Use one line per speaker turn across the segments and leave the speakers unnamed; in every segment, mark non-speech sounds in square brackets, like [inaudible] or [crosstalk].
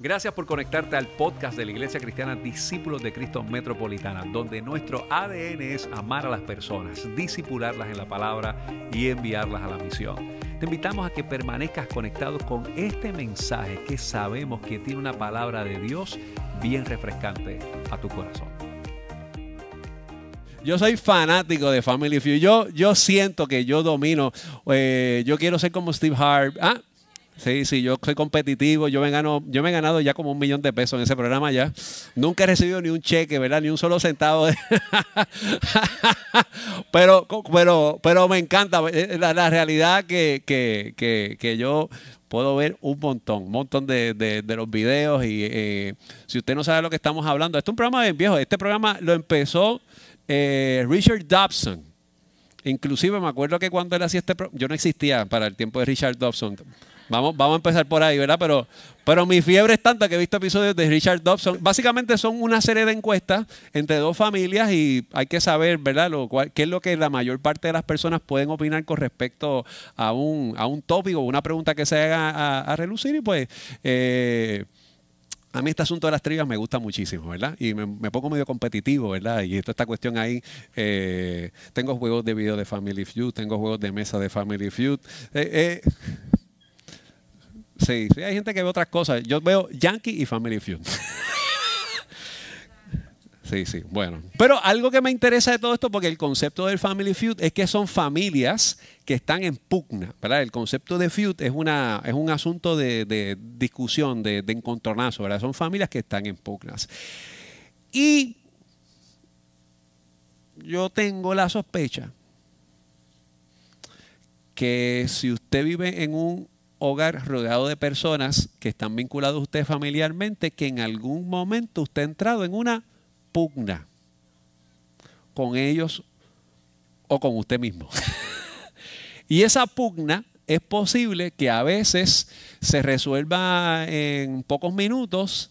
Gracias por conectarte al podcast de la Iglesia Cristiana Discípulos de Cristo Metropolitana, donde nuestro ADN es amar a las personas, disipularlas en la palabra y enviarlas a la misión. Te invitamos a que permanezcas conectado con este mensaje que sabemos que tiene una palabra de Dios bien refrescante a tu corazón.
Yo soy fanático de Family Feud. Yo, yo siento que yo domino. Eh, yo quiero ser como Steve Harvey. Ah, Sí, sí, yo soy competitivo, yo me, gano, yo me he ganado ya como un millón de pesos en ese programa ya. Nunca he recibido ni un cheque, ¿verdad? Ni un solo centavo. [laughs] pero, pero, pero me encanta eh, la, realidad que, que, yo puedo ver un montón, un montón de, los videos y eh, si usted no sabe lo que estamos hablando, este es un programa bien viejo, este programa lo empezó eh, Richard Dobson. Inclusive me acuerdo que cuando él hacía este programa, yo no existía para el tiempo de Richard Dobson. Vamos, vamos a empezar por ahí, ¿verdad? Pero, pero mi fiebre es tanta que he visto episodios de Richard Dobson. Básicamente son una serie de encuestas entre dos familias y hay que saber, ¿verdad? Lo cual, qué es lo que la mayor parte de las personas pueden opinar con respecto a un, a un tópico, una pregunta que se haga a, relucir y pues... Eh, a mí este asunto de las trivias me gusta muchísimo, ¿verdad? Y me, pongo medio competitivo, ¿verdad? Y toda esta cuestión ahí, eh, tengo juegos de video de Family Feud, tengo juegos de mesa de Family Feud. Eh, eh Sí, sí, hay gente que ve otras cosas. Yo veo Yankee y Family Feud. [laughs] Sí, sí, bueno. Pero algo que me interesa de todo esto, porque el concepto del Family Feud es que son familias que están en pugna, ¿verdad? El concepto de feud es, una, es un asunto de, discusión, de, de, encontronazo, ¿verdad? Son familias que están en pugnas. Y yo tengo la sospecha que si usted vive en un hogar rodeado de personas que están vinculados a usted familiarmente, que en algún momento usted ha entrado en una pugna con ellos o con usted mismo. [laughs] y esa pugna es posible que a veces se resuelva en pocos minutos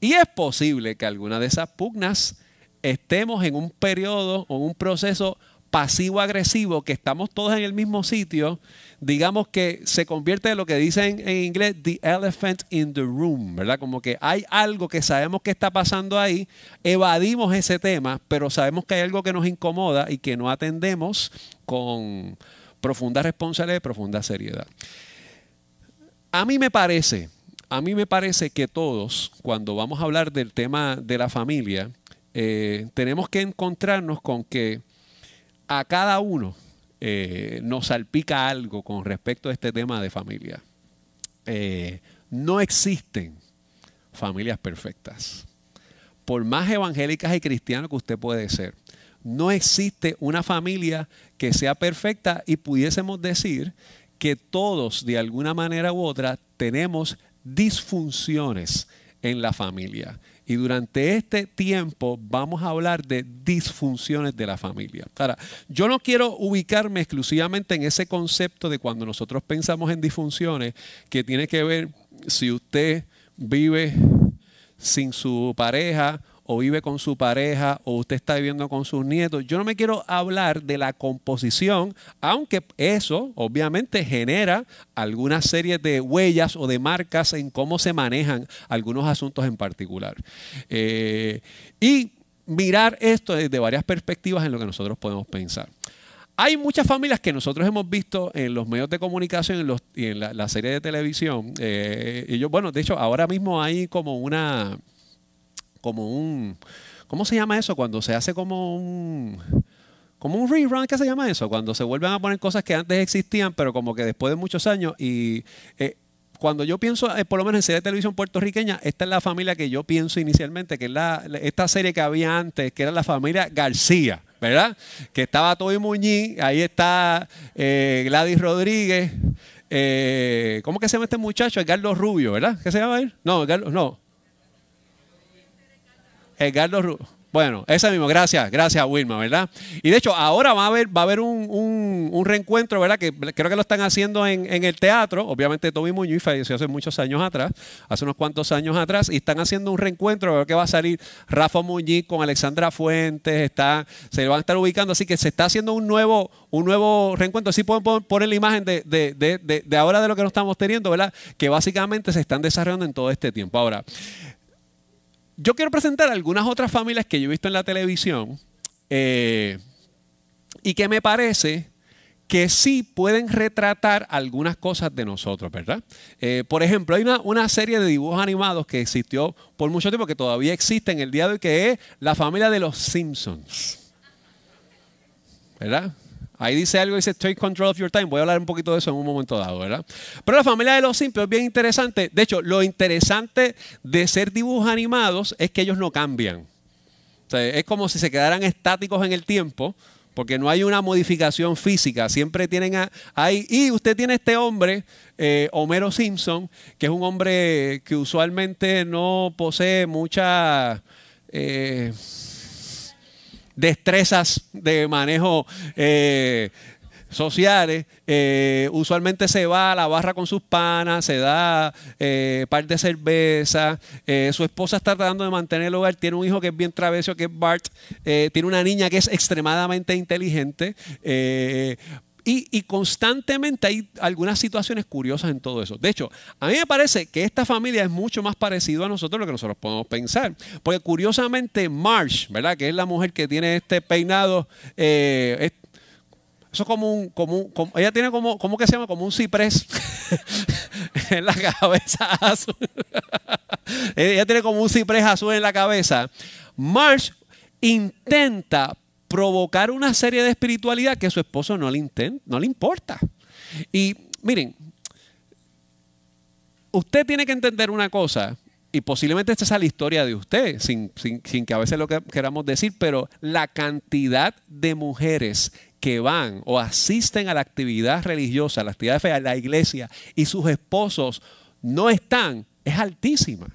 y es posible que alguna de esas pugnas estemos en un periodo o un proceso pasivo-agresivo, que estamos todos en el mismo sitio, digamos que se convierte en lo que dicen en inglés, the elephant in the room, ¿verdad? Como que hay algo que sabemos que está pasando ahí, evadimos ese tema, pero sabemos que hay algo que nos incomoda y que no atendemos con profunda responsabilidad y profunda seriedad. A mí me parece, a mí me parece que todos, cuando vamos a hablar del tema de la familia, eh, tenemos que encontrarnos con que a cada uno eh, nos salpica algo con respecto a este tema de familia. Eh, no existen familias perfectas. Por más evangélicas y cristianas que usted puede ser, no existe una familia que sea perfecta y pudiésemos decir que todos de alguna manera u otra tenemos disfunciones en la familia. Y durante este tiempo vamos a hablar de disfunciones de la familia. Ahora, yo no quiero ubicarme exclusivamente en ese concepto de cuando nosotros pensamos en disfunciones, que tiene que ver si usted vive sin su pareja o vive con su pareja o usted está viviendo con sus nietos. Yo no me quiero hablar de la composición, aunque eso obviamente genera alguna serie de huellas o de marcas en cómo se manejan algunos asuntos en particular. Eh, y mirar esto desde varias perspectivas en lo que nosotros podemos pensar. Hay muchas familias que nosotros hemos visto en los medios de comunicación y en la, serie de televisión. Eh, y yo, bueno, de hecho, ahora mismo hay como una como un, ¿cómo se llama eso? Cuando se hace como un, como un rerun, ¿qué se llama eso? Cuando se vuelven a poner cosas que antes existían, pero como que después de muchos años y... Eh, cuando yo pienso, eh, por lo menos en serie de televisión puertorriqueña, esta es la familia que yo pienso inicialmente, que es la, esta serie que había antes, que era la familia García, ¿verdad? Que estaba Toby Muñiz, ahí está eh, Gladys Rodríguez, ¿cómo que se llama este muchacho? Edgardo Rubio, ¿verdad? ¿Qué se llama él? No, Edgardo, no. Edgardo Rubio. Bueno, ese mismo, gracias, gracias Wilma, ¿verdad? Y de hecho, ahora va a haber, va a haber un, reencuentro, ¿verdad? Que creo que lo están haciendo en, el teatro. Obviamente, Tommy Muñoz falleció hace muchos años atrás, hace unos cuantos años atrás, y están haciendo un reencuentro. Creo que va a salir Rafa Muñiz con Alexandra Fuentes, está, se van a estar ubicando, así que se está haciendo un nuevo, un nuevo reencuentro. Así pueden poner la imagen de, de ahora de lo que nos estamos teniendo, ¿verdad? Que básicamente se están desarrollando en todo este tiempo. Ahora, yo quiero presentar algunas otras familias que yo he visto en la televisión eh, y que me parece que sí pueden retratar algunas cosas de nosotros, ¿verdad? Eh, por ejemplo, hay una, una, serie de dibujos animados que existió por mucho tiempo, que todavía existe en el día de hoy, que es la familia de los Simpsons. ¿Verdad? Ahí dice algo, dice take control of your time. Voy a hablar un poquito de eso en un momento dado, ¿verdad? Pero la familia de los simples es bien interesante. De hecho, lo interesante de ser dibujos animados es que ellos no cambian. es como si se quedaran estáticos en el tiempo, porque no hay una modificación física. Siempre tienen ahí. Y usted tiene este hombre, eh, Homero Simpson, que es un hombre que usualmente no posee mucha. Eh, destrezas de manejo eh, sociales. Eh, usualmente se va a la barra con sus panas, se da eh, par de cerveza. su esposa está tratando de mantener el hogar. Tiene un hijo que es bien traveso, que es Bart. tiene una niña que es extremadamente inteligente. Y, constantemente hay algunas situaciones curiosas en todo eso. De hecho, a mí me parece que esta familia es mucho más parecida a nosotros lo que nosotros podemos pensar. Porque curiosamente Marsh, ¿verdad? Que es la mujer que tiene este peinado, eh, eso es como un, como, ella tiene como, ¿cómo que se llama? Como un ciprés [laughs] en la cabeza [laughs] azul. ella tiene como un ciprés azul en la cabeza. Marsh intenta provocar una serie de espiritualidad que su esposo no le, no le importa. Y miren, usted tiene que entender una cosa, y posiblemente esta sea la historia de usted, sin, que a veces lo que queramos decir, pero la cantidad de mujeres que van o asisten a la actividad religiosa, a la actividad de fe, a la iglesia, y sus esposos no están, es altísima.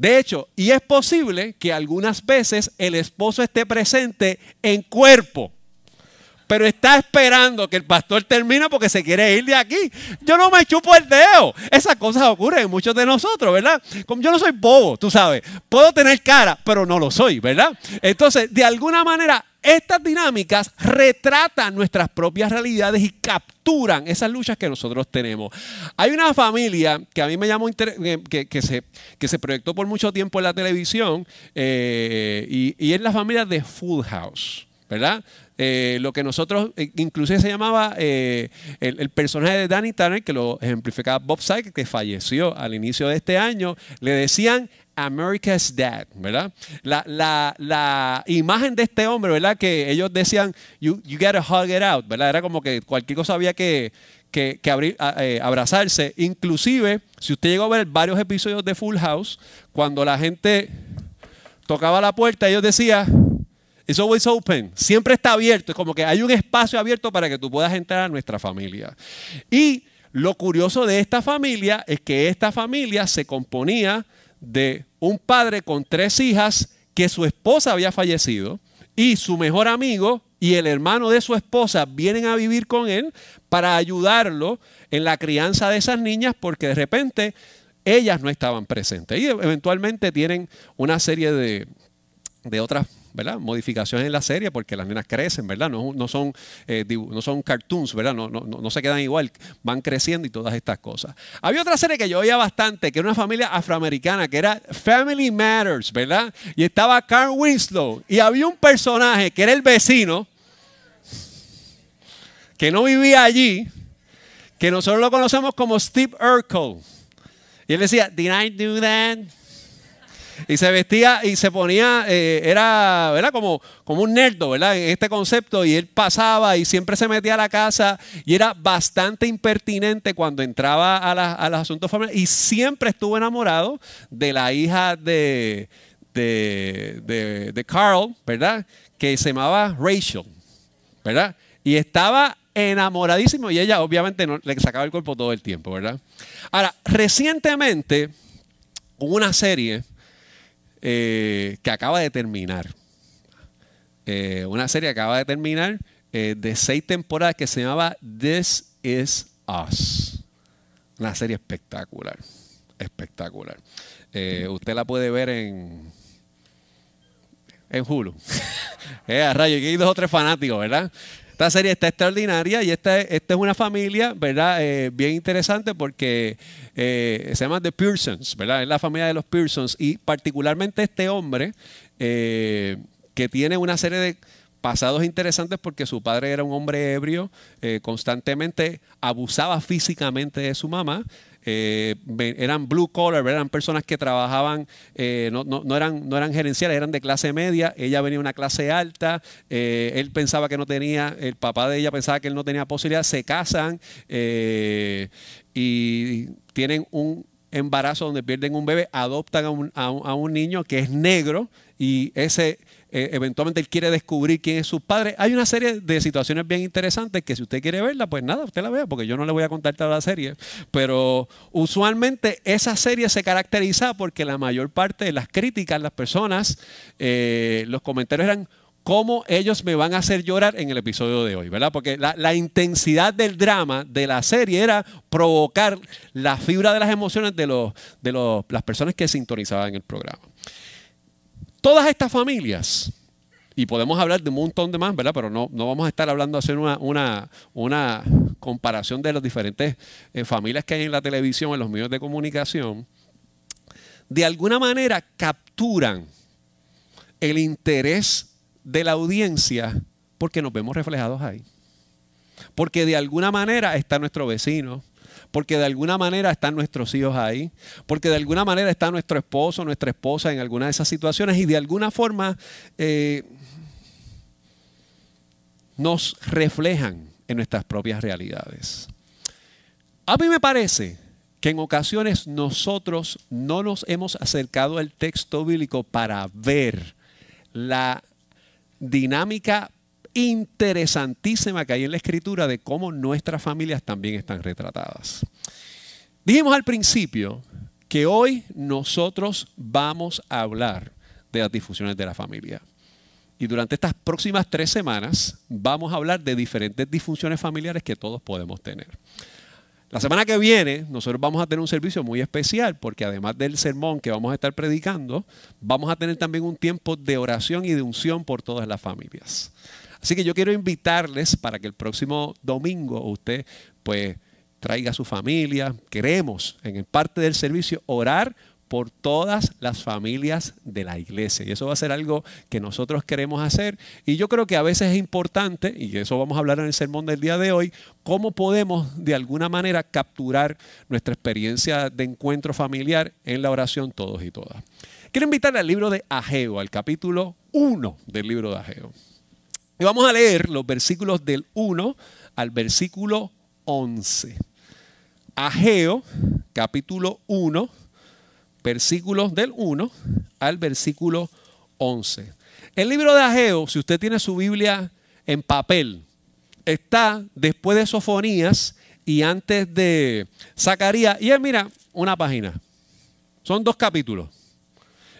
De hecho, y es posible que algunas veces el esposo esté presente en cuerpo, pero está esperando que el pastor termine porque se quiere ir de aquí. Yo no me chupo el dedo. Esas cosas ocurren en muchos de nosotros, ¿verdad? Como yo no soy bobo, tú sabes. Puedo tener cara, pero no lo soy, ¿verdad? Entonces, de alguna manera, estas dinámicas retratan nuestras propias realidades y capturan esas luchas que nosotros tenemos. Hay una familia que a mí me llamó eh, que, que, se, que se proyectó por mucho tiempo en la televisión eh, y, es la familia de Full House, ¿verdad? Eh, lo que nosotros, inclusive se llamaba el, personaje de Danny Tanner, que lo ejemplificaba Bob Syke, que falleció al inicio de este año, le decían America's Dad, ¿verdad? La, imagen de este hombre, ¿verdad? Que ellos decían, you, you gotta hug it out, ¿verdad? Era como que cualquier cosa había que, que, abrir, eh, abrazarse. Inclusive, si usted llegó a ver varios episodios de Full House, cuando la gente tocaba la puerta, ellos decían, it's always open, siempre está abierto, es como que hay un espacio abierto para que tú puedas entrar a nuestra familia. Y lo curioso de esta familia es que esta familia se componía de un padre con tres hijas que su esposa había fallecido y su mejor amigo y el hermano de su esposa vienen a vivir con él para ayudarlo en la crianza de esas niñas porque de repente ellas no estaban presentes. Y eventualmente tienen una serie de, de otras Modificaciones en la serie porque las nenas crecen, ¿verdad? No, no son, eh, no son cartoons, ¿verdad? No, no, no, se quedan igual, van creciendo y todas estas cosas. Había otra serie que yo oía bastante, que era una familia afroamericana, que era Family Matters, ¿verdad? Y estaba Carl Winslow y había un personaje que era el vecino, que no vivía allí, que nosotros lo conocemos como Steve Urkel. Y él decía, Did I do that? Y se vestía y se ponía, eh, era, ¿verdad? Como, como un nerdo, ¿verdad? En este concepto, y él pasaba y siempre se metía a la casa y era bastante impertinente cuando entraba a, a los asuntos familiares y siempre estuvo enamorado de la hija de, de, de, Carl, ¿verdad? Que se llamaba Rachel, ¿verdad? Y estaba enamoradísimo y ella obviamente le sacaba el cuerpo todo el tiempo, ¿verdad? Ahora, recientemente hubo una serie eh, que acaba de terminar. eh, una serie que acaba de terminar eh, de seis temporadas que se llamaba This Is Us. Una serie espectacular, espectacular. Usted la puede ver en, en Hulu. [laughs] eh, rayo, aquí hay dos o tres fanáticos, ¿verdad? Esta serie está extraordinaria y esta, esta es una familia, ¿verdad? Eh, bien interesante porque eh, se llama The Pearsons, ¿verdad? Es la familia de los Pearsons y particularmente este hombre eh, que tiene una serie de pasados interesantes porque su padre era un hombre ebrio, constantemente abusaba físicamente de su mamá eh, eran blue collar, eran personas que trabajaban, eh, no, eran, no eran gerenciales, eran de clase media, ella venía de una clase alta, eh, él pensaba que no tenía, el papá de ella pensaba que él no tenía posibilidad, se casan y tienen un embarazo donde pierden un bebé, adoptan a un, a un niño que es negro y ese eh, eventualmente él quiere descubrir quién es su padre. Hay una serie de situaciones bien interesantes que si usted quiere verla, pues nada, usted la vea, porque yo no le voy a contar toda la serie. Pero usualmente esa serie se caracteriza porque la mayor parte de las críticas, las personas, eh, los comentarios eran cómo ellos me van a hacer llorar en el episodio de hoy, ¿verdad? Porque la, intensidad del drama de la serie era provocar la fibra de las emociones de, los, de los, las personas que sintonizaban el programa. Todas estas familias, y podemos hablar de un montón de más, ¿verdad? Pero no, no vamos a estar hablando hacer una, una, comparación de las diferentes eh, familias que hay en la televisión, en los medios de comunicación. De alguna manera capturan el interés de la audiencia porque nos vemos reflejados ahí. Porque de alguna manera está nuestro vecino, porque de alguna manera están nuestros hijos ahí, porque de alguna manera está nuestro esposo, nuestra esposa en alguna de esas situaciones y de alguna forma eh, nos reflejan en nuestras propias realidades. A mí me parece que en ocasiones nosotros no nos hemos acercado al texto bíblico para ver la dinámica interesantísima que hay en la escritura de cómo nuestras familias también están retratadas. Dijimos al principio que hoy nosotros vamos a hablar de las difusiones de la familia. Y durante estas próximas tres semanas vamos a hablar de diferentes disfunciones familiares que todos podemos tener. La semana que viene nosotros vamos a tener un servicio muy especial porque además del sermón que vamos a estar predicando, vamos a tener también un tiempo de oración y de unción por todas las familias. Así que yo quiero invitarles para que el próximo domingo usted pues traiga a su familia. Queremos en el parte del servicio orar por todas las familias de la iglesia. Y eso va a ser algo que nosotros queremos hacer. Y yo creo que a veces es importante, y eso vamos a hablar en el sermón del día de hoy, cómo podemos de alguna manera capturar nuestra experiencia de encuentro familiar en la oración todos y todas. Quiero invitarle al libro de Ageo, al capítulo 1 del libro de Ageo. Y vamos a leer los versículos del 1 al versículo 11. Ageo, capítulo 1, versículos del 1 al versículo 11. El libro de Ageo, si usted tiene su Biblia en papel, está después de Sofonías y antes de Zacarías. Y es, mira, una página. Son dos capítulos.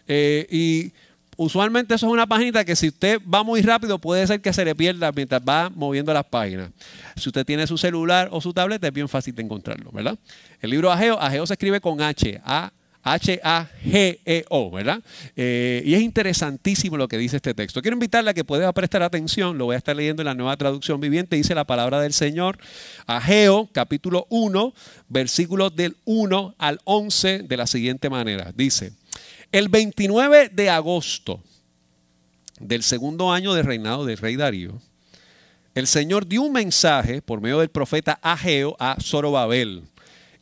Eh, y usualmente eso es una página que si usted va muy rápido puede ser que se le pierda mientras va moviendo las páginas. Si usted tiene su celular o su tablet es bien fácil de encontrarlo, ¿verdad? El libro Ageo, Ageo se escribe con H, A H-A-G-E-O, ¿verdad? Eh, y es interesantísimo lo que dice este texto. Quiero invitarle a que pueda prestar atención, lo voy a estar leyendo en la nueva traducción viviente, dice la palabra del Señor, Ageo, capítulo 1, versículos del 1 al 11, de la siguiente manera. Dice, el 29 de agosto del segundo año de reinado del rey Darío, el Señor dio un mensaje por medio del profeta Ageo a Zorobabel,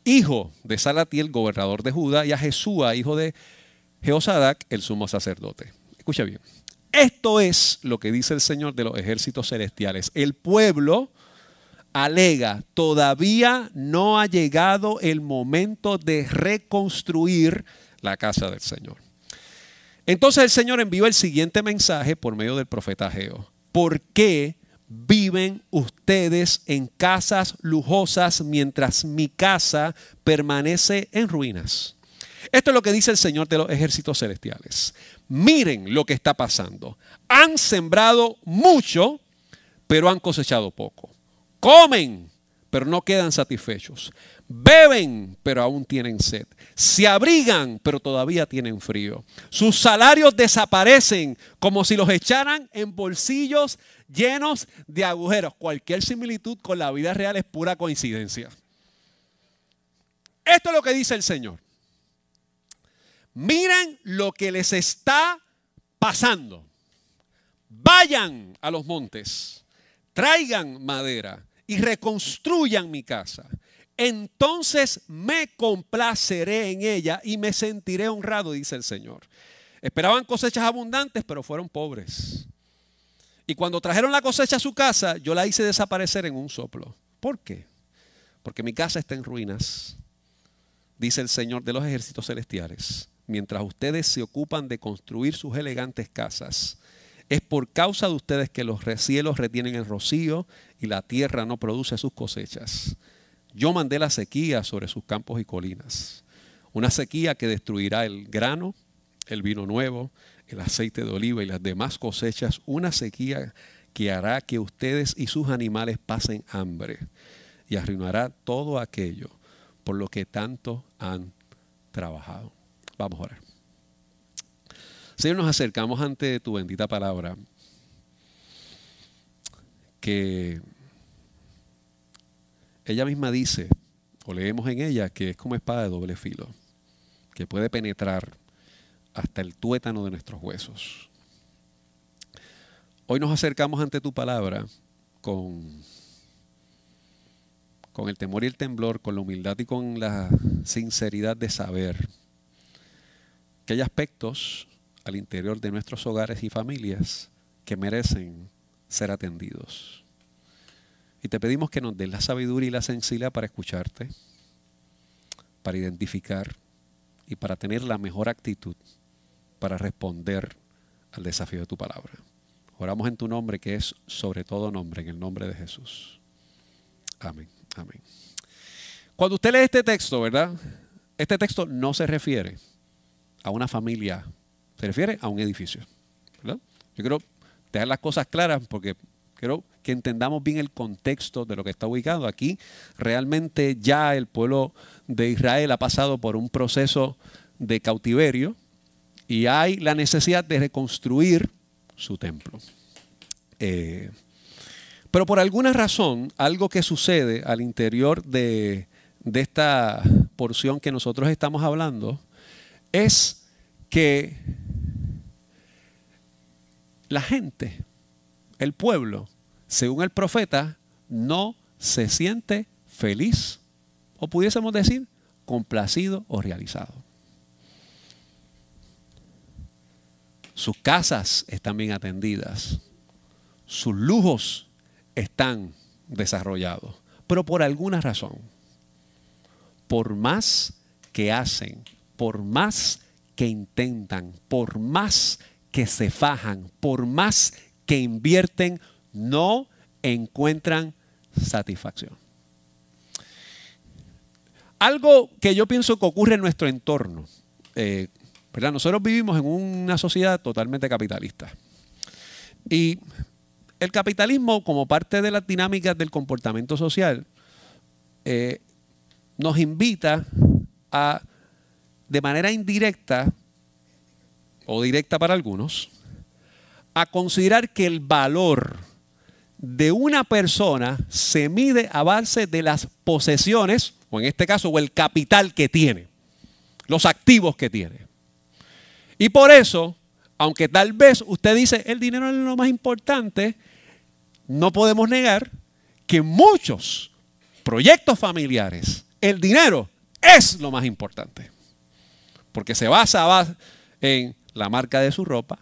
hijo de Salatiel, gobernador de Judá, y a Jesúa, hijo de Jeosadac, el sumo sacerdote. Escucha bien. Esto es lo que dice el Señor de los ejércitos celestiales. El pueblo alega, todavía no ha llegado el momento de reconstruir la casa del Señor. Entonces el Señor envió el siguiente mensaje por medio del profeta Geo. ¿Por qué viven ustedes en casas lujosas mientras mi casa permanece en ruinas? Esto es lo que dice el Señor de los ejércitos celestiales. Miren lo que está pasando. Han sembrado mucho, pero han cosechado poco. Comen, pero no quedan satisfechos. Beben, pero aún tienen sed. Se abrigan, pero todavía tienen frío. Sus salarios desaparecen como si los echaran en bolsillos llenos de agujeros. Cualquier similitud con la vida real es pura coincidencia. Esto es lo que dice el Señor. Miren lo que les está pasando. Vayan a los montes, traigan madera y reconstruyan mi casa entonces me complaceré en ella y me sentiré honrado, dice el Señor. Esperaban cosechas abundantes, pero fueron pobres. Y cuando trajeron la cosecha a su casa, yo la hice desaparecer en un soplo. ¿Por qué? Porque mi casa está en ruinas, dice el Señor de los ejércitos celestiales. Mientras ustedes se ocupan de construir sus elegantes casas, es por causa de ustedes que los cielos retienen el rocío y la tierra no produce sus cosechas. Yo mandé la sequía sobre sus campos y colinas. Una sequía que destruirá el grano, el vino nuevo, el aceite de oliva y las demás cosechas. Una sequía que hará que ustedes y sus animales pasen hambre y arruinará todo aquello por lo que tanto han trabajado. Vamos a orar. Señor, nos acercamos ante tu bendita palabra que ella misma dice, o leemos en ella, que es como espada de doble filo, que puede penetrar hasta el tuétano de nuestros huesos. Hoy nos acercamos ante tu palabra con, con el temor y el temblor, con la humildad y con la sinceridad de saber que hay aspectos al interior de nuestros hogares y familias que merecen ser atendidos. Y te pedimos que nos des la sabiduría y la sensibilidad para escucharte, para identificar y para tener la mejor actitud para responder al desafío de tu palabra. Oramos en tu nombre, que es sobre todo nombre, en el nombre de Jesús. Amén, amén. Cuando usted lee este texto, ¿verdad? Este texto no se refiere a una familia, se refiere a un edificio. Yo quiero dejar las cosas claras porque quiero que entendamos bien el contexto de lo que está ubicado aquí. Realmente ya el pueblo de Israel ha pasado por un proceso de cautiverio y hay la necesidad de reconstruir su templo. Eh, pero por alguna razón, algo que sucede al interior de, de esta porción que nosotros estamos hablando es que la gente, el pueblo, según el profeta, no se siente feliz o pudiésemos decir complacido o realizado. Sus casas están bien atendidas, sus lujos están desarrollados, pero por alguna razón, por más que hacen, por más que intentan, por más que se fajan, por más que invierten, no encuentran satisfacción. Algo que yo pienso que ocurre en nuestro entorno. Eh, Nosotros vivimos en una sociedad totalmente capitalista. Y el capitalismo, como parte de las dinámicas del comportamiento social, eh, nos invita a, de manera indirecta o directa para algunos, a considerar que el valor de una persona se mide a base de las posesiones, o en este caso, o el capital que tiene, los activos que tiene. Y por eso, aunque tal vez usted dice el dinero es lo más importante, no podemos negar que muchos proyectos familiares, el dinero es lo más importante. Porque se basa en la marca de su ropa,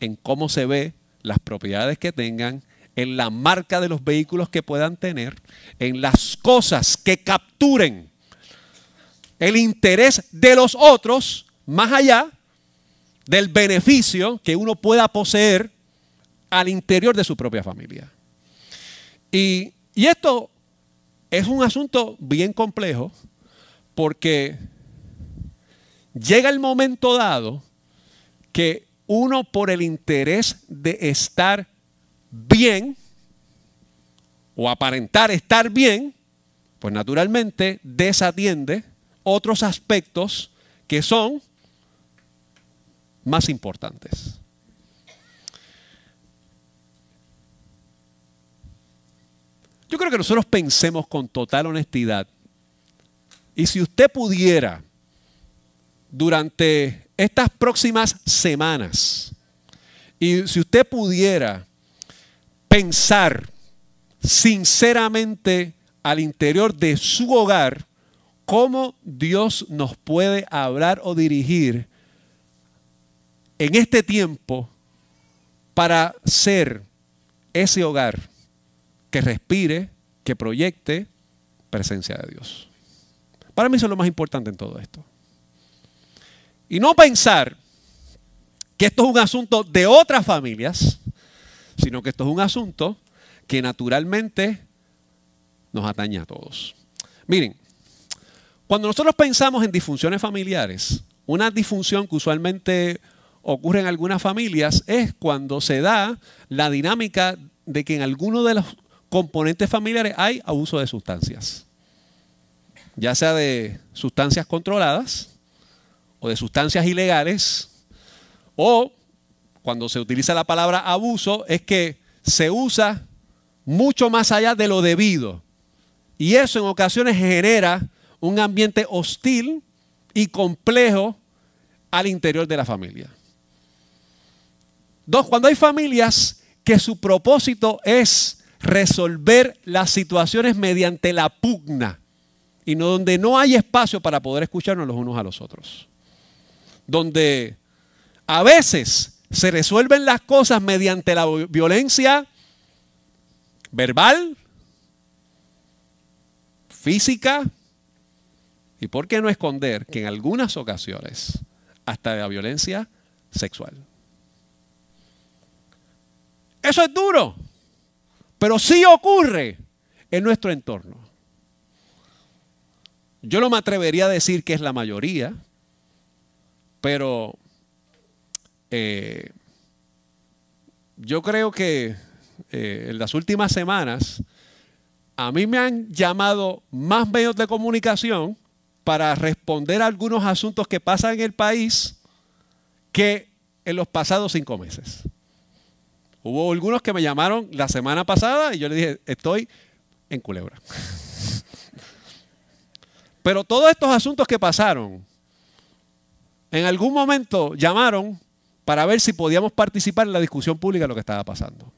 en cómo se ve las propiedades que tengan, en la marca de los vehículos que puedan tener, en las cosas que capturen el interés de los otros, más allá del beneficio que uno pueda poseer al interior de su propia familia. Y, y esto es un asunto bien complejo porque llega el momento dado que uno por el interés de estar bien o aparentar estar bien, pues naturalmente desatiende otros aspectos que son más importantes. Yo creo que nosotros pensemos con total honestidad. Y si usted pudiera, durante estas próximas semanas, y si usted pudiera pensar sinceramente al interior de su hogar, cómo Dios nos puede hablar o dirigir en este tiempo para ser ese hogar que respire, que proyecte presencia de Dios. Para mí eso es lo más importante en todo esto. Y no pensar que esto es un asunto de otras familias, sino que esto es un asunto que naturalmente nos atañe a todos. Miren, cuando nosotros pensamos en disfunciones familiares, una disfunción que usualmente ocurre en algunas familias es cuando se da la dinámica de que en alguno de los componentes familiares hay abuso de sustancias. Ya sea de sustancias controladas o de sustancias ilegales, o cuando se utiliza la palabra abuso es que se usa mucho más allá de lo debido. Y eso en ocasiones genera un ambiente hostil y complejo al interior de la familia. Dos, cuando hay familias que su propósito es resolver las situaciones mediante la pugna y no donde no hay espacio para poder escucharnos los unos a los otros. Donde a veces se resuelven las cosas mediante la violencia verbal, física y por qué no esconder que en algunas ocasiones hasta la violencia sexual. Eso es duro. Pero sí ocurre en nuestro entorno. Yo no me atrevería a decir que es la mayoría, pero eh, yo creo que eh, en las últimas semanas a mí me han llamado más medios de comunicación para responder a algunos asuntos que pasan en el país que en los pasados cinco meses. Hubo algunos que me llamaron la semana pasada y yo le dije, estoy en culebra. [laughs] Pero todos estos asuntos que pasaron, en algún momento llamaron para ver si podíamos participar en la discusión pública de lo que estaba pasando.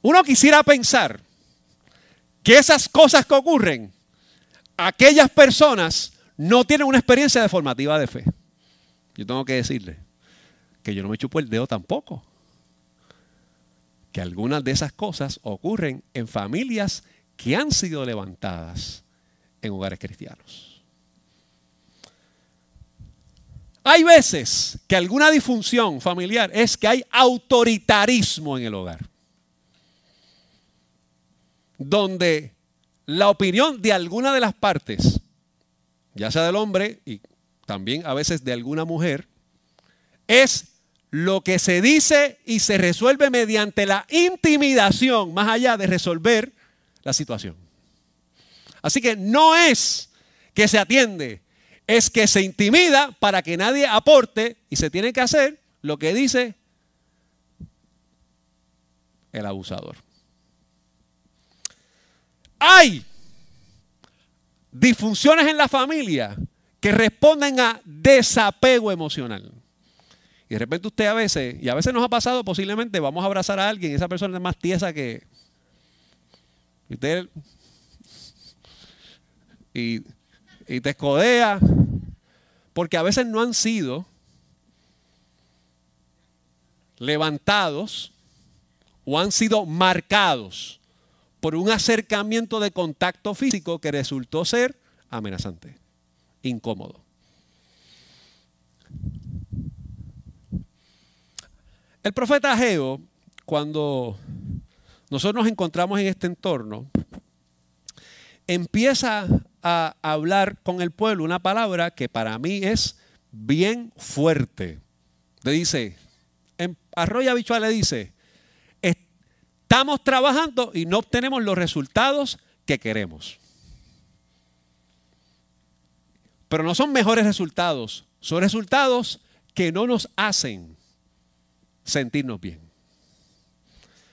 Uno quisiera pensar que esas cosas que ocurren, aquellas personas no tienen una experiencia de formativa de fe. Yo tengo que decirle, que yo no me chupo el dedo tampoco. Que algunas de esas cosas ocurren en familias que han sido levantadas en hogares cristianos. Hay veces que alguna disfunción familiar es que hay autoritarismo en el hogar. Donde la opinión de alguna de las partes, ya sea del hombre y también a veces de alguna mujer, es lo que se dice y se resuelve mediante la intimidación, más allá de resolver la situación. Así que no es que se atiende, es que se intimida para que nadie aporte y se tiene que hacer lo que dice el abusador. Hay disfunciones en la familia que responden a desapego emocional. Y de repente usted a veces, y a veces nos ha pasado posiblemente, vamos a abrazar a alguien y esa persona es más tiesa que... Usted... Y, y te escodea. Porque a veces no han sido levantados o han sido marcados por un acercamiento de contacto físico que resultó ser amenazante, incómodo. El profeta Ageo, cuando nosotros nos encontramos en este entorno, empieza a hablar con el pueblo una palabra que para mí es bien fuerte. Le dice, en Arroyo Habitual le dice, estamos trabajando y no obtenemos los resultados que queremos. Pero no son mejores resultados, son resultados que no nos hacen sentirnos bien.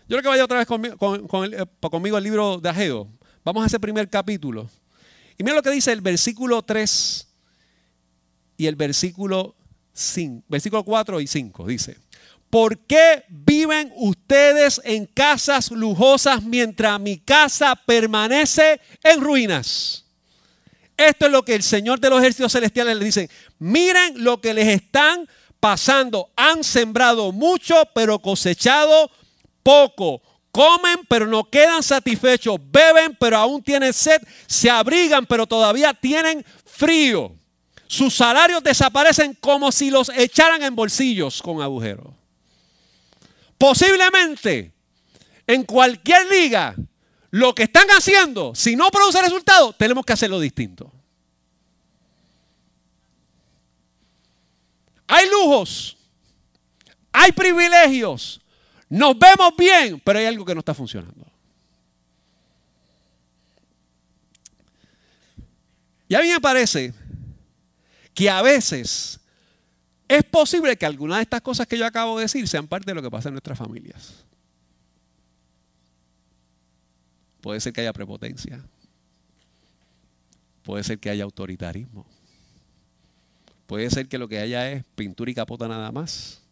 Yo creo que vaya otra vez eh, conmigo, el, libro de Ageo. Vamos a ese primer capítulo. Y mira lo que dice el versículo 3 y el versículo 5, versículo 4 y 5. Dice, ¿por qué viven ustedes en casas lujosas mientras mi casa permanece en ruinas? Esto es lo que el Señor de los ejércitos celestiales le dice. Miren lo que les están pasando. Han sembrado mucho, pero cosechado poco. Comen, pero no quedan satisfechos. Beben, pero aún tienen sed. Se abrigan, pero todavía tienen frío. Sus salarios desaparecen como si los echaran en bolsillos con agujeros. Posiblemente en cualquier liga, lo que están haciendo, si no produce resultado, tenemos que hacerlo distinto. Hay lujos, hay privilegios, nos vemos bien, pero hay algo que no está funcionando. Y a mí me parece que a veces es posible que algunas de estas cosas que yo acabo de decir sean parte de lo que pasa en nuestras familias. Puede ser que haya prepotencia. Puede ser que haya autoritarismo. Puede ser que lo que haya es pintura y capota nada más.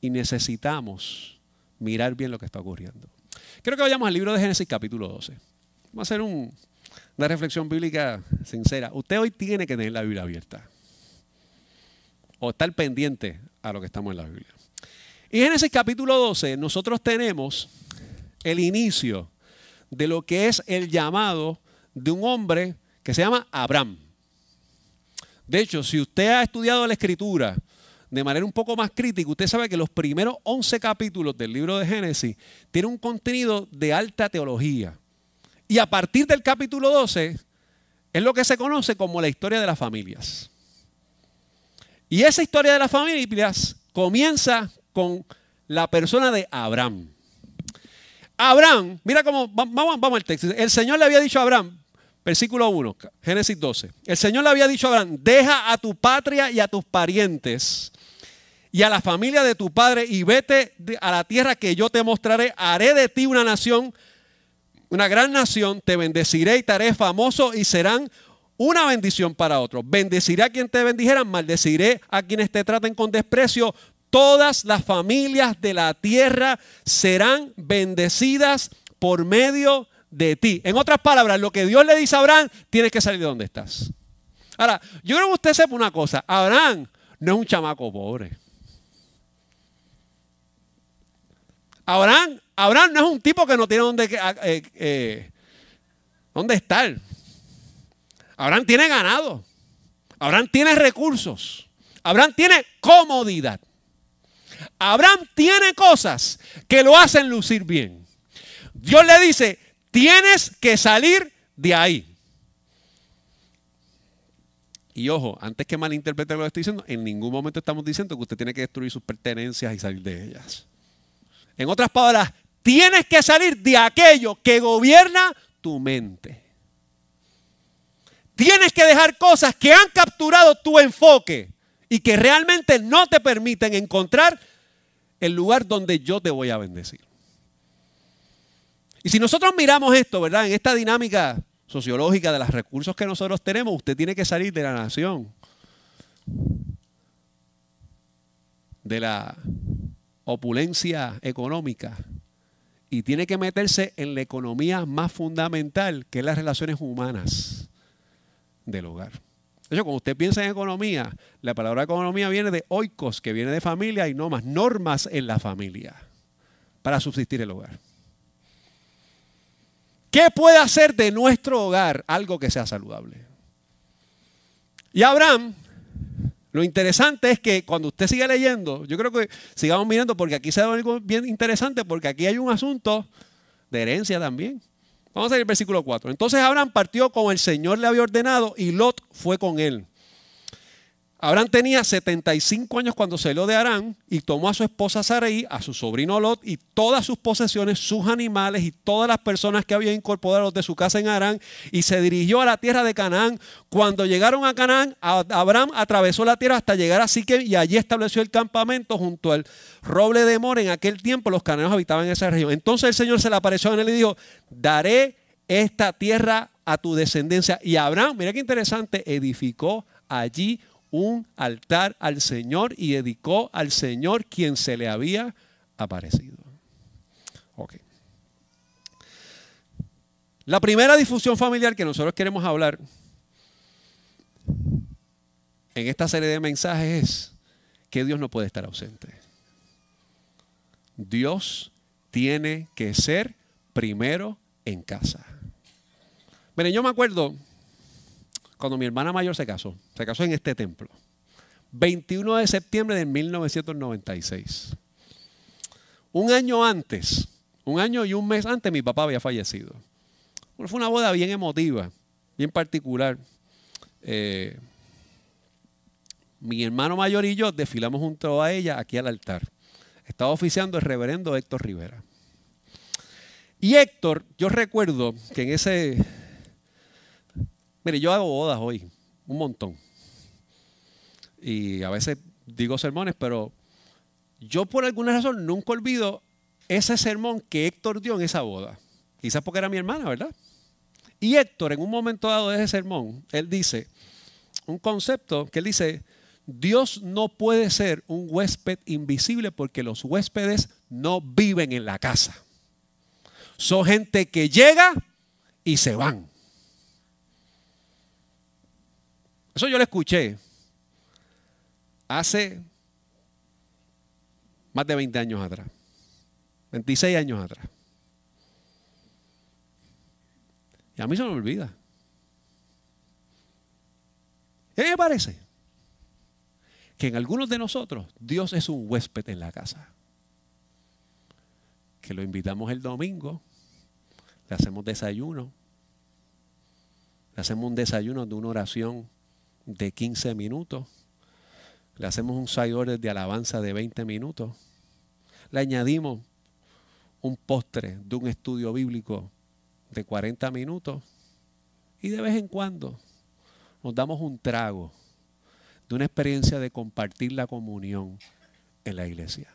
Y necesitamos mirar bien lo que está ocurriendo. Quiero que vayamos al libro de Génesis capítulo 12. Vamos a hacer una reflexión bíblica sincera. Usted hoy tiene que tener la Biblia abierta. O estar pendiente a lo que estamos en la Biblia. Y en Génesis capítulo 12 nosotros tenemos el inicio de lo que es el llamado de un hombre que se llama Abraham. De hecho, si usted ha estudiado la escritura de manera un poco más crítica, usted sabe que los primeros 11 capítulos del libro de Génesis tienen un contenido de alta teología. Y a partir del capítulo 12 es lo que se conoce como la historia de las familias. Y esa historia de las familias comienza con la persona de Abraham. Abraham, mira cómo, vamos, vamos al texto. El Señor le había dicho a Abraham, Versículo 1, Génesis 12. El Señor le había dicho a Abraham, deja a tu patria y a tus parientes y a la familia de tu padre y vete a la tierra que yo te mostraré. Haré de ti una nación, una gran nación, te bendeciré y te haré famoso y serán una bendición para otros. Bendeciré a quien te bendijera, maldeciré a quienes te traten con desprecio. Todas las familias de la tierra serán bendecidas por medio de ti. En otras palabras, lo que Dios le dice a Abraham, tienes que salir de donde estás. Ahora, yo creo que usted sepa una cosa, Abraham no es un chamaco pobre. Abraham, Abraham no es un tipo que no tiene dónde, eh, eh, dónde estar. Abraham tiene ganado. Abraham tiene recursos. Abraham tiene comodidad. Abraham tiene cosas que lo hacen lucir bien. Dios le dice, Tienes que salir de ahí. Y ojo, antes que malinterprete lo que estoy diciendo, en ningún momento estamos diciendo que usted tiene que destruir sus pertenencias y salir de ellas. En otras palabras, tienes que salir de aquello que gobierna tu mente. Tienes que dejar cosas que han capturado tu enfoque y que realmente no te permiten encontrar el lugar donde yo te voy a bendecir. Y si nosotros miramos esto, ¿verdad? En esta dinámica sociológica de los recursos que nosotros tenemos, usted tiene que salir de la nación, de la opulencia económica y tiene que meterse en la economía más fundamental, que es las relaciones humanas del hogar. De cuando usted piensa en economía, la palabra economía viene de oikos, que viene de familia y no más normas en la familia para subsistir el hogar. ¿Qué puede hacer de nuestro hogar algo que sea saludable? Y Abraham, lo interesante es que cuando usted sigue leyendo, yo creo que sigamos mirando porque aquí se da algo bien interesante, porque aquí hay un asunto de herencia también. Vamos a ir al versículo 4. Entonces Abraham partió como el Señor le había ordenado y Lot fue con él. Abraham tenía 75 años cuando salió de Arán y tomó a su esposa Sarai, a su sobrino Lot y todas sus posesiones, sus animales y todas las personas que había incorporado de su casa en Arán y se dirigió a la tierra de Canaán. Cuando llegaron a Canaán, Abraham atravesó la tierra hasta llegar a Siquem y allí estableció el campamento junto al roble de Mor. En aquel tiempo los cananeos habitaban en esa región. Entonces el Señor se le apareció en él y dijo, daré esta tierra a tu descendencia. Y Abraham, mira qué interesante, edificó allí un altar al Señor y dedicó al Señor quien se le había aparecido. Ok. La primera difusión familiar que nosotros queremos hablar en esta serie de mensajes es que Dios no puede estar ausente. Dios tiene que ser primero en casa. Miren, yo me acuerdo cuando mi hermana mayor se casó. Se casó en este templo. 21 de septiembre de 1996. Un año antes, un año y un mes antes, mi papá había fallecido. fue una boda bien emotiva, bien particular. Eh, mi hermano mayor y yo desfilamos junto a ella aquí al altar. Estaba oficiando el reverendo Héctor Rivera. Y Héctor, yo recuerdo que en ese Mire, yo hago bodas hoy, un montón. Y a veces digo sermones, pero yo por alguna razón nunca olvido ese sermón que Héctor dio en esa boda. Quizás porque era mi hermana, ¿verdad? Y Héctor, en un momento dado de ese sermón, él dice un concepto que él dice, Dios no puede ser un huésped invisible porque los huéspedes no viven en la casa. Son gente que llega y se van. Eso yo lo escuché hace más de 20 años atrás, 26 años atrás. Y a mí se me olvida. ¿Qué me parece? Que en algunos de nosotros Dios es un huésped en la casa. Que lo invitamos el domingo, le hacemos desayuno, le hacemos un desayuno de una oración de 15 minutos. Le hacemos un side de alabanza de 20 minutos. Le añadimos un postre de un estudio bíblico de 40 minutos. Y de vez en cuando nos damos un trago de una experiencia de compartir la comunión en la iglesia.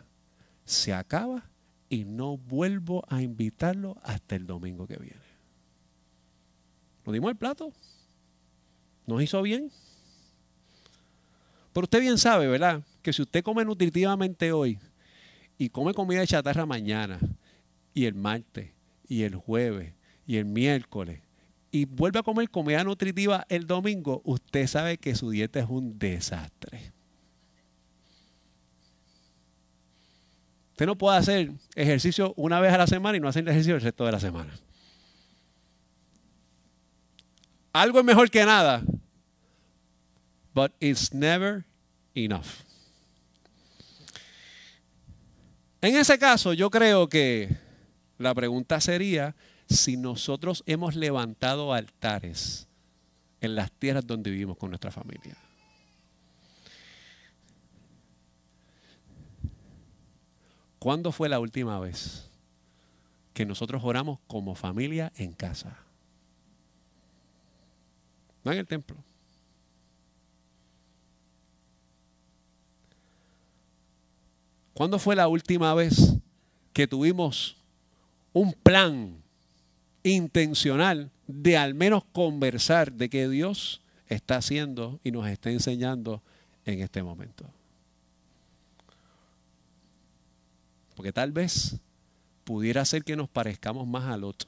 Se acaba y no vuelvo a invitarlo hasta el domingo que viene. ¿Nos dimos el plato? ¿Nos hizo bien? Pero usted bien sabe, ¿verdad? Que si usted come nutritivamente hoy y come comida de chatarra mañana y el martes y el jueves y el miércoles y vuelve a comer comida nutritiva el domingo, usted sabe que su dieta es un desastre. Usted no puede hacer ejercicio una vez a la semana y no hacer ejercicio el resto de la semana. Algo es mejor que nada, but it's never enough. En ese caso, yo creo que la pregunta sería si nosotros hemos levantado altares en las tierras donde vivimos con nuestra familia. ¿Cuándo fue la última vez que nosotros oramos como familia en casa? No en el templo. ¿Cuándo fue la última vez que tuvimos un plan intencional de al menos conversar de qué Dios está haciendo y nos está enseñando en este momento? Porque tal vez pudiera ser que nos parezcamos más a Lot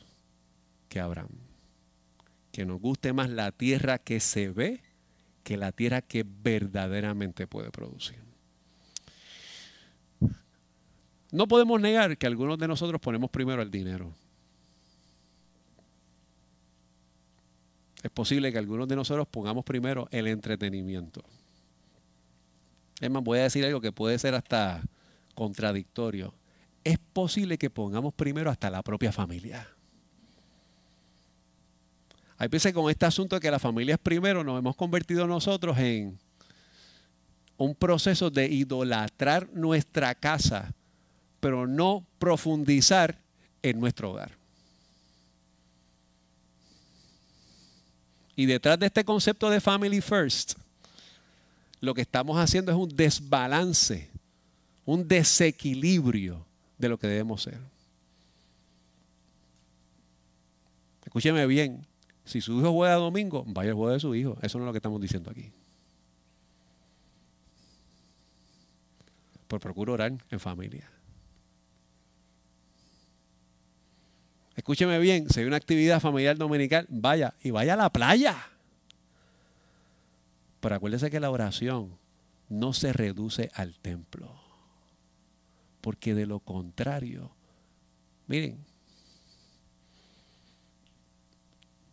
que a Abraham. Que nos guste más la tierra que se ve que la tierra que verdaderamente puede producir. No podemos negar que algunos de nosotros ponemos primero el dinero. Es posible que algunos de nosotros pongamos primero el entretenimiento. Es más, voy a decir algo que puede ser hasta contradictorio. Es posible que pongamos primero hasta la propia familia. Hay veces con este asunto de que la familia es primero, nos hemos convertido nosotros en un proceso de idolatrar nuestra casa, pero no profundizar en nuestro hogar. Y detrás de este concepto de family first, lo que estamos haciendo es un desbalance, un desequilibrio de lo que debemos ser. Escúcheme bien, si su hijo juega domingo, vaya al juego de su hijo. Eso no es lo que estamos diciendo aquí. Pero procuro orar en familia. Escúcheme bien, si hay una actividad familiar dominical, vaya y vaya a la playa. Pero acuérdese que la oración no se reduce al templo. Porque de lo contrario, miren,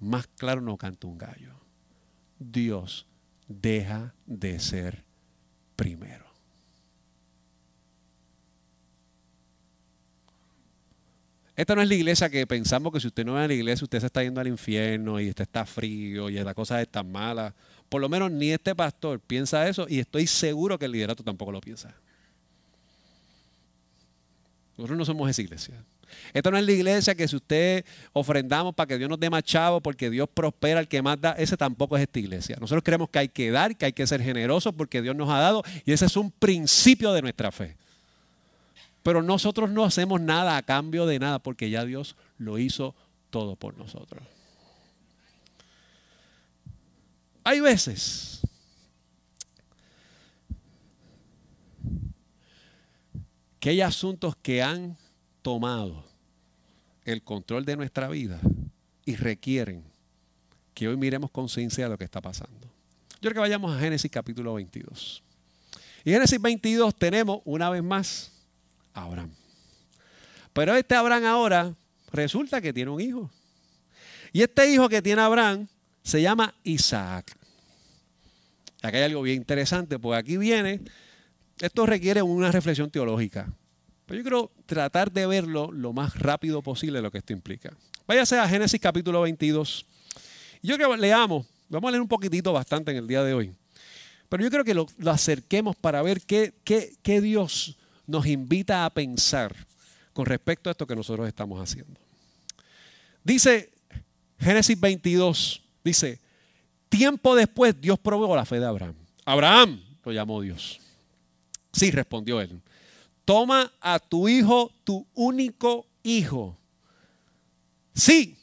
más claro no canta un gallo. Dios deja de ser primero. Esta no es la iglesia que pensamos que si usted no va a la iglesia, usted se está yendo al infierno y usted está frío y la cosa es tan mala. Por lo menos ni este pastor piensa eso y estoy seguro que el liderato tampoco lo piensa. Nosotros no somos esa iglesia. Esta no es la iglesia que si usted ofrendamos para que Dios nos dé más chavo, porque Dios prospera al que más da, ese tampoco es esta iglesia. Nosotros creemos que hay que dar, que hay que ser generosos porque Dios nos ha dado y ese es un principio de nuestra fe. Pero nosotros no hacemos nada a cambio de nada porque ya Dios lo hizo todo por nosotros. Hay veces que hay asuntos que han tomado el control de nuestra vida y requieren que hoy miremos con sinceridad lo que está pasando. Yo creo que vayamos a Génesis capítulo 22. Y Génesis 22 tenemos una vez más Abraham. Pero este Abraham ahora resulta que tiene un hijo. Y este hijo que tiene Abraham se llama Isaac. Aquí hay algo bien interesante, porque aquí viene, esto requiere una reflexión teológica. Pero yo quiero tratar de verlo lo más rápido posible lo que esto implica. Váyase a Génesis capítulo 22. Yo creo que leamos, vamos a leer un poquitito bastante en el día de hoy. Pero yo creo que lo, acerquemos para ver qué, qué Dios nos invita a pensar con respecto a esto que nosotros estamos haciendo. Dice Génesis 22, dice, tiempo después Dios probó la fe de Abraham. Abraham lo llamó Dios. Sí, respondió él toma a tu hijo, tu único hijo. Sí,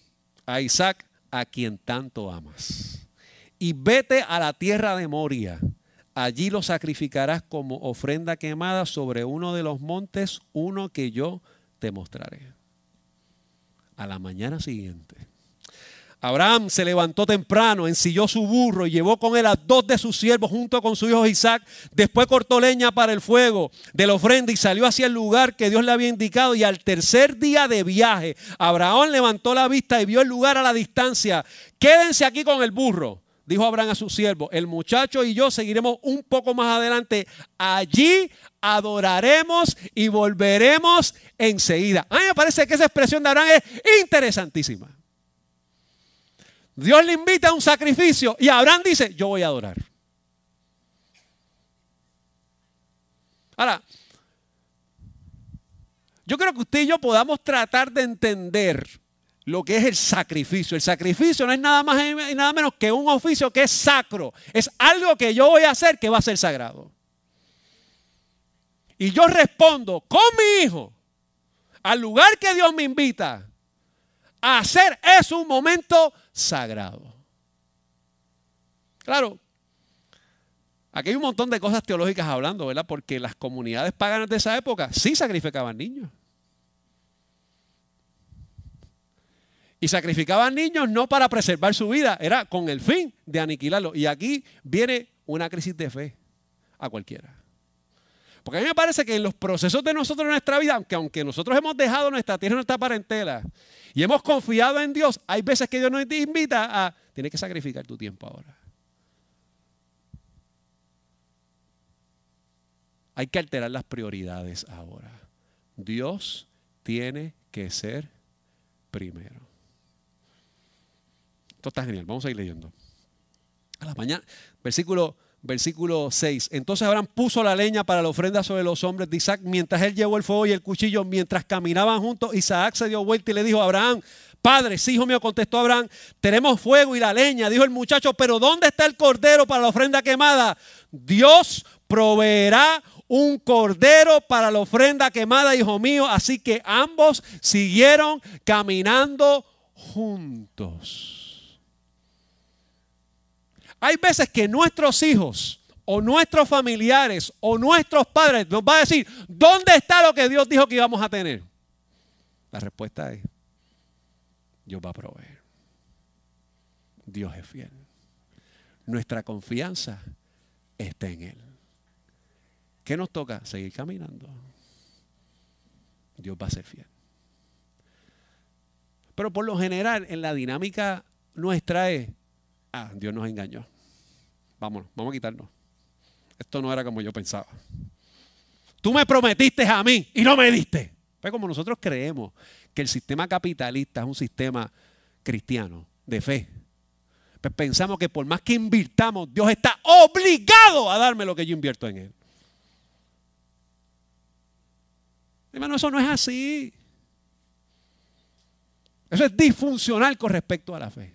a Isaac, a quien tanto amas. Y vete a la tierra de Moria. Allí lo sacrificarás como ofrenda quemada sobre uno de los montes, uno que yo te mostraré. A la mañana siguiente, Abraham se levantó temprano, ensilló su burro y llevó con él a dos de sus siervos junto con su hijo Isaac. Después cortó leña para el fuego de la ofrenda y salió hacia el lugar que Dios le había indicado. Y al tercer día de viaje, Abraham levantó la vista y vio el lugar a la distancia. Quédense aquí con el burro, dijo Abraham a su siervo. El muchacho y yo seguiremos un poco más adelante. Allí adoraremos y volveremos enseguida. A mí me parece que esa expresión de Abraham es interesantísima. Dios le invita a un sacrificio y Abraham dice, yo voy a adorar. Ahora, yo creo que usted y yo podamos tratar de entender lo que es el sacrificio. El sacrificio no es nada más y nada menos que un oficio que es sacro. Es algo que yo voy a hacer que va a ser sagrado. Y yo respondo con mi hijo al lugar que Dios me invita a hacer es un momento sagrado. Claro, aquí hay un montón de cosas teológicas hablando, ¿verdad? Porque las comunidades paganas de esa época sí sacrificaban niños. Y sacrificaban niños no para preservar su vida, era con el fin de aniquilarlo. Y aquí viene una crisis de fe a cualquiera. Porque a mí me parece que en los procesos de nosotros en nuestra vida, aunque, aunque nosotros hemos dejado nuestra tierra, nuestra parentela, y hemos confiado en Dios, hay veces que Dios nos invita a, tienes que sacrificar tu tiempo ahora. Hay que alterar las prioridades ahora. Dios tiene que ser primero. Esto está genial. Vamos a ir leyendo. A la mañana, versículo, versículo 6. Entonces Abraham puso la leña para la ofrenda sobre los hombres de Isaac mientras él llevó el fuego y el cuchillo. Mientras caminaban juntos, Isaac se dio vuelta y le dijo a Abraham, Padre, sí, hijo mío, contestó Abraham, tenemos fuego y la leña. Dijo el muchacho, pero ¿dónde está el cordero para la ofrenda quemada? Dios proveerá un cordero para la ofrenda quemada, hijo mío. Así que ambos siguieron caminando juntos. Hay veces que nuestros hijos o nuestros familiares o nuestros padres nos van a decir, ¿dónde está lo que Dios dijo que íbamos a tener? La respuesta es, Dios va a proveer. Dios es fiel. Nuestra confianza está en Él. ¿Qué nos toca? Seguir caminando. Dios va a ser fiel. Pero por lo general, en la dinámica nuestra es, ah, Dios nos engañó. Vámonos, vamos a quitarnos. Esto no era como yo pensaba. Tú me prometiste a mí y no me diste. Pues como nosotros creemos que el sistema capitalista es un sistema cristiano, de fe, pues pensamos que por más que invirtamos, Dios está obligado a darme lo que yo invierto en Él. Hermano, eso no es así. Eso es disfuncional con respecto a la fe.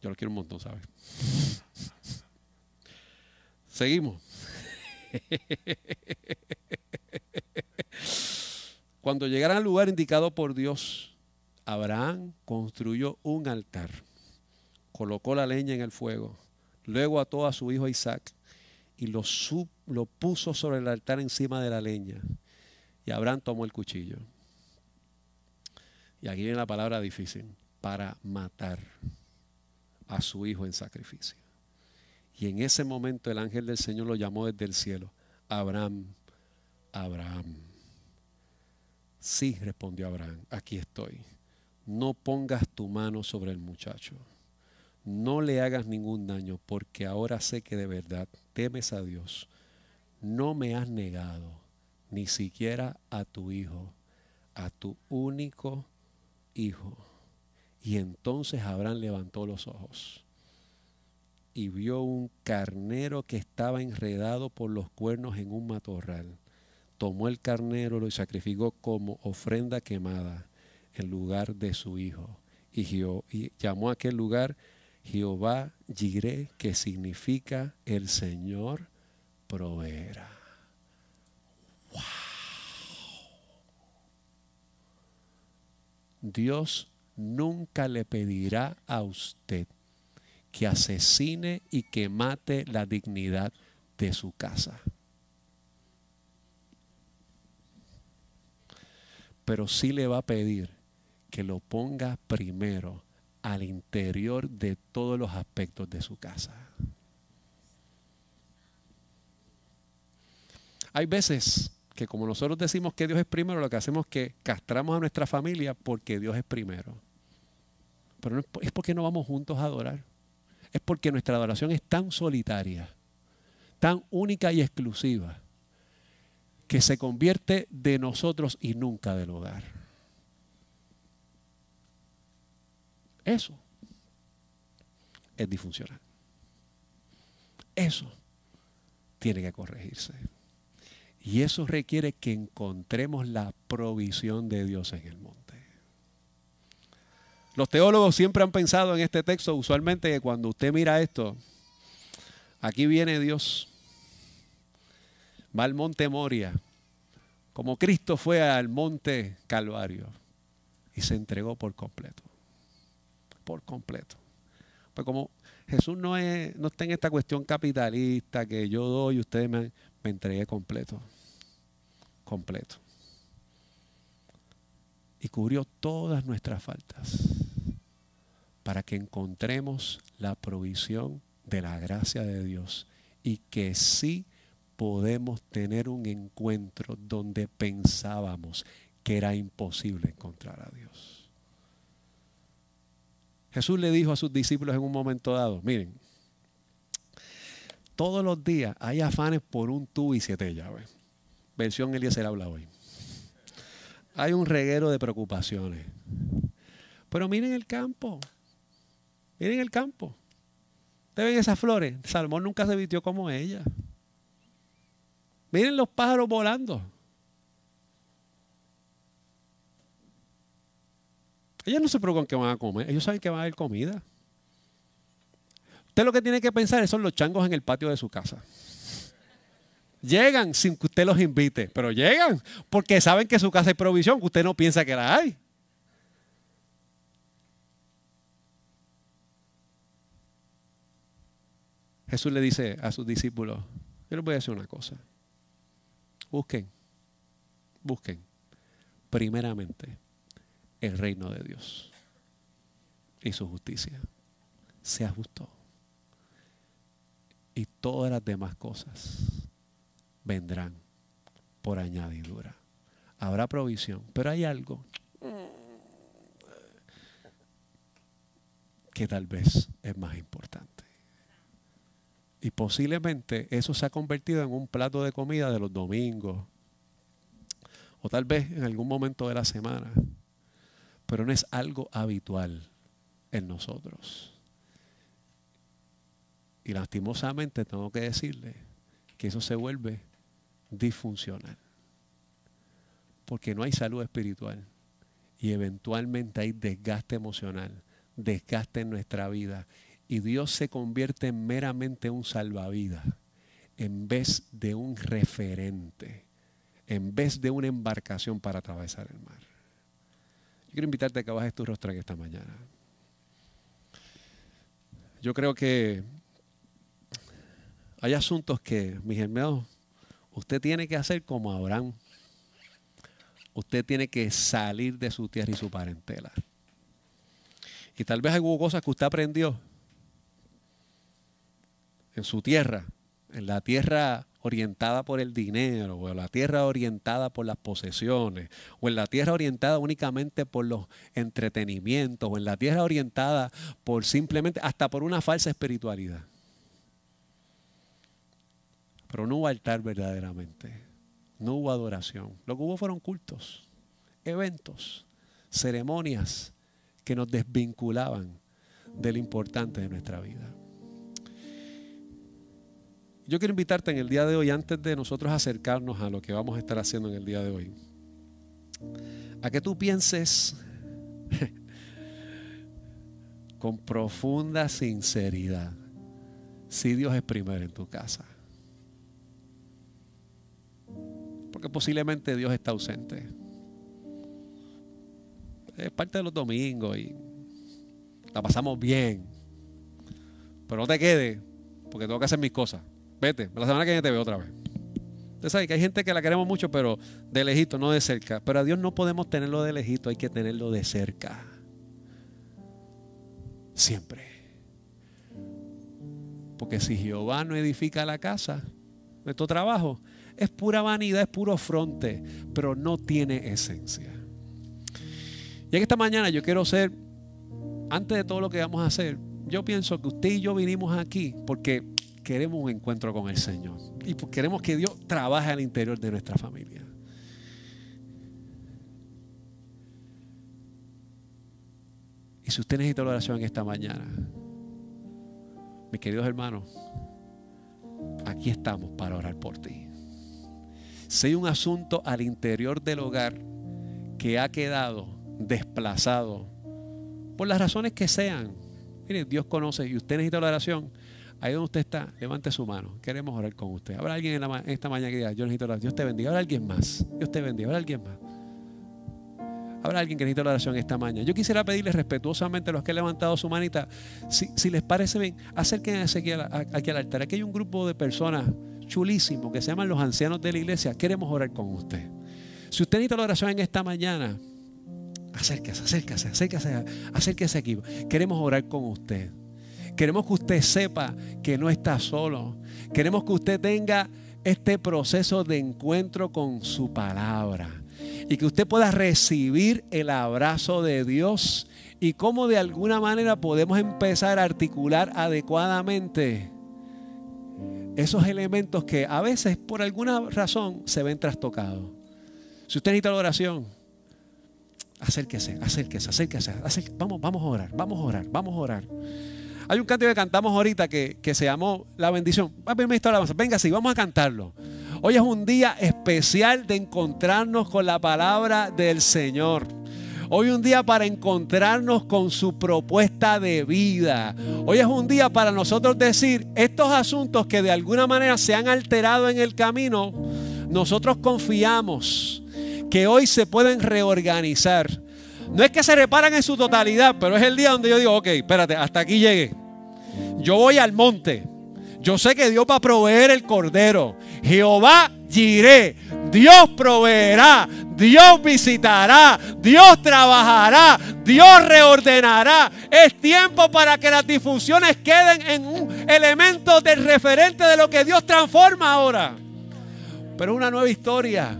Yo lo quiero un montón, ¿sabes? Seguimos. Cuando llegaran al lugar indicado por Dios, Abraham construyó un altar, colocó la leña en el fuego, luego ató a su hijo Isaac y lo, lo puso sobre el altar encima de la leña. Y Abraham tomó el cuchillo. Y aquí viene la palabra difícil, para matar a su hijo en sacrificio. Y en ese momento el ángel del Señor lo llamó desde el cielo, Abraham, Abraham. Sí, respondió Abraham, aquí estoy. No pongas tu mano sobre el muchacho. No le hagas ningún daño, porque ahora sé que de verdad temes a Dios. No me has negado ni siquiera a tu hijo, a tu único hijo. Y entonces Abraham levantó los ojos y vio un carnero que estaba enredado por los cuernos en un matorral. Tomó el carnero, lo sacrificó como ofrenda quemada en lugar de su hijo. Y, y llamó a aquel lugar Jehová Jireh, que significa el Señor proveerá. Wow. Dios nunca le pedirá a usted que asesine y que mate la dignidad de su casa. Pero sí le va a pedir que lo ponga primero al interior de todos los aspectos de su casa. Hay veces que como nosotros decimos que Dios es primero, lo que hacemos es que castramos a nuestra familia porque Dios es primero. Pero es porque no vamos juntos a adorar. Es porque nuestra adoración es tan solitaria, tan única y exclusiva, que se convierte de nosotros y nunca del hogar. Eso es disfuncional. Eso tiene que corregirse. Y eso requiere que encontremos la provisión de Dios en el monte. Los teólogos siempre han pensado en este texto, usualmente que cuando usted mira esto, aquí viene Dios, va al monte Moria, como Cristo fue al monte Calvario y se entregó por completo, por completo. Pues como Jesús no, es, no está en esta cuestión capitalista que yo doy y ustedes me, me entregué completo, completo. Y cubrió todas nuestras faltas para que encontremos la provisión de la gracia de Dios y que sí podemos tener un encuentro donde pensábamos que era imposible encontrar a Dios. Jesús le dijo a sus discípulos en un momento dado, miren, todos los días hay afanes por un tubo y siete llaves. versión Eliezer habla hoy. Hay un reguero de preocupaciones. Pero miren el campo. Miren el campo. ¿Ustedes ven esas flores? Salomón nunca se vistió como ella. Miren los pájaros volando. Ellos no se preocupan qué van a comer. Ellos saben que van a haber comida. Usted lo que tiene que pensar son los changos en el patio de su casa. Llegan sin que usted los invite, pero llegan porque saben que su casa hay provisión, que usted no piensa que la hay. Jesús le dice a sus discípulos, yo les voy a decir una cosa. Busquen, busquen primeramente el reino de Dios y su justicia. Sea justo. Y todas las demás cosas vendrán por añadidura. Habrá provisión, pero hay algo que tal vez es más importante. Y posiblemente eso se ha convertido en un plato de comida de los domingos. O tal vez en algún momento de la semana. Pero no es algo habitual en nosotros. Y lastimosamente tengo que decirle que eso se vuelve disfuncional. Porque no hay salud espiritual. Y eventualmente hay desgaste emocional, desgaste en nuestra vida y Dios se convierte en meramente un salvavidas en vez de un referente, en vez de una embarcación para atravesar el mar. Yo quiero invitarte a que bajes tu rostro esta mañana. Yo creo que hay asuntos que, mis hermanos, usted tiene que hacer como Abraham. Usted tiene que salir de su tierra y su parentela. Y tal vez hubo cosas que usted aprendió en su tierra, en la tierra orientada por el dinero, o en la tierra orientada por las posesiones, o en la tierra orientada únicamente por los entretenimientos, o en la tierra orientada por simplemente, hasta por una falsa espiritualidad. Pero no hubo altar verdaderamente, no hubo adoración. Lo que hubo fueron cultos, eventos, ceremonias que nos desvinculaban de lo importante de nuestra vida. Yo quiero invitarte en el día de hoy, antes de nosotros acercarnos a lo que vamos a estar haciendo en el día de hoy, a que tú pienses [laughs] con profunda sinceridad si Dios es primero en tu casa. Porque posiblemente Dios está ausente. Es parte de los domingos y la pasamos bien. Pero no te quedes, porque tengo que hacer mis cosas. Vete, la semana que viene te veo otra vez. Usted sabe que hay gente que la queremos mucho, pero de lejito, no de cerca. Pero a Dios no podemos tenerlo de lejito, hay que tenerlo de cerca. Siempre. Porque si Jehová no edifica la casa, nuestro trabajo es pura vanidad, es puro fronte, pero no tiene esencia. Y en esta mañana yo quiero ser, antes de todo lo que vamos a hacer, yo pienso que usted y yo vinimos aquí porque queremos un encuentro con el Señor. Y pues queremos que Dios trabaje al interior de nuestra familia. Y si usted necesita la oración en esta mañana, mis queridos hermanos, aquí estamos para orar por ti. Si hay un asunto al interior del hogar que ha quedado desplazado, por las razones que sean, mire, Dios conoce y usted necesita la oración, Ahí donde usted está, levante su mano. Queremos orar con usted. Habrá alguien en, esta mañana que diga, yo necesito oración. Dios te bendiga. Habrá alguien más. Dios te bendiga. Habrá alguien más. Habrá alguien que necesita la oración esta mañana. Yo quisiera pedirles respetuosamente a los que han levantado su manita, si, les parece bien, acérquense aquí, aquí al altar. Aquí hay un grupo de personas chulísimos que se llaman los ancianos de la iglesia. Queremos orar con usted. Si usted necesita la oración en esta mañana, acérquese, acérquese, acérquese, acérquese aquí. Queremos orar con usted. Queremos que usted sepa que no está solo. Queremos que usted tenga este proceso de encuentro con su palabra y que usted pueda recibir el abrazo de Dios y cómo de alguna manera podemos empezar a articular adecuadamente esos elementos que a veces por alguna razón se ven trastocados. Si usted necesita la oración, acérquese, acérquese, acérquese, acérquese. Vamos, vamos a orar, vamos a orar, vamos a orar. Hay un canto que cantamos ahorita que, se llamó La bendición. Venga, sí, vamos a cantarlo. Hoy es un día especial de encontrarnos con la palabra del Señor. Hoy es un día para encontrarnos con su propuesta de vida. Hoy es un día para nosotros decir, estos asuntos que de alguna manera se han alterado en el camino, nosotros confiamos que hoy se pueden reorganizar no es que se reparan en su totalidad, pero es el día donde yo digo, ok, espérate, hasta aquí llegué. Yo voy al monte. Yo sé que Dios va a proveer el cordero. Jehová iré. Dios proveerá. Dios visitará. Dios trabajará. Dios reordenará. Es tiempo para que las disfunciones queden en un elemento del referente de lo que Dios transforma ahora. Pero una nueva historia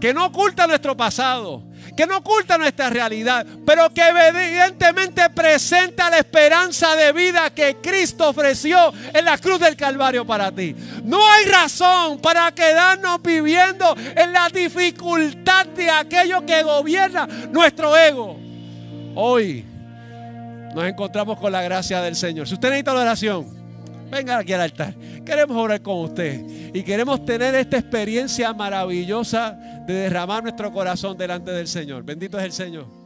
que no oculta nuestro pasado que no oculta nuestra realidad, pero que evidentemente presenta la esperanza de vida que Cristo ofreció en la cruz del Calvario para ti. No hay razón para quedarnos viviendo en la dificultad de aquello que gobierna nuestro ego. Hoy nos encontramos con la gracia del Señor. Si usted necesita la oración, venga aquí al altar. Queremos orar con usted y queremos tener esta experiencia maravillosa de derramar nuestro corazón delante del Señor. Bendito es el Señor.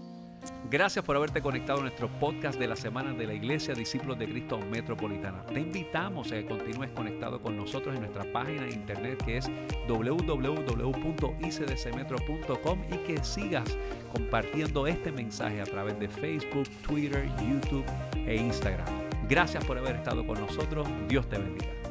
Gracias por haberte conectado a nuestro podcast de la semana de la Iglesia Discípulos de Cristo Metropolitana. Te invitamos a que continúes conectado con nosotros en nuestra página de internet que es www.icdcmetro.com y que sigas compartiendo este mensaje a través de Facebook, Twitter, YouTube e Instagram. Gracias por haber estado con nosotros. Dios te bendiga.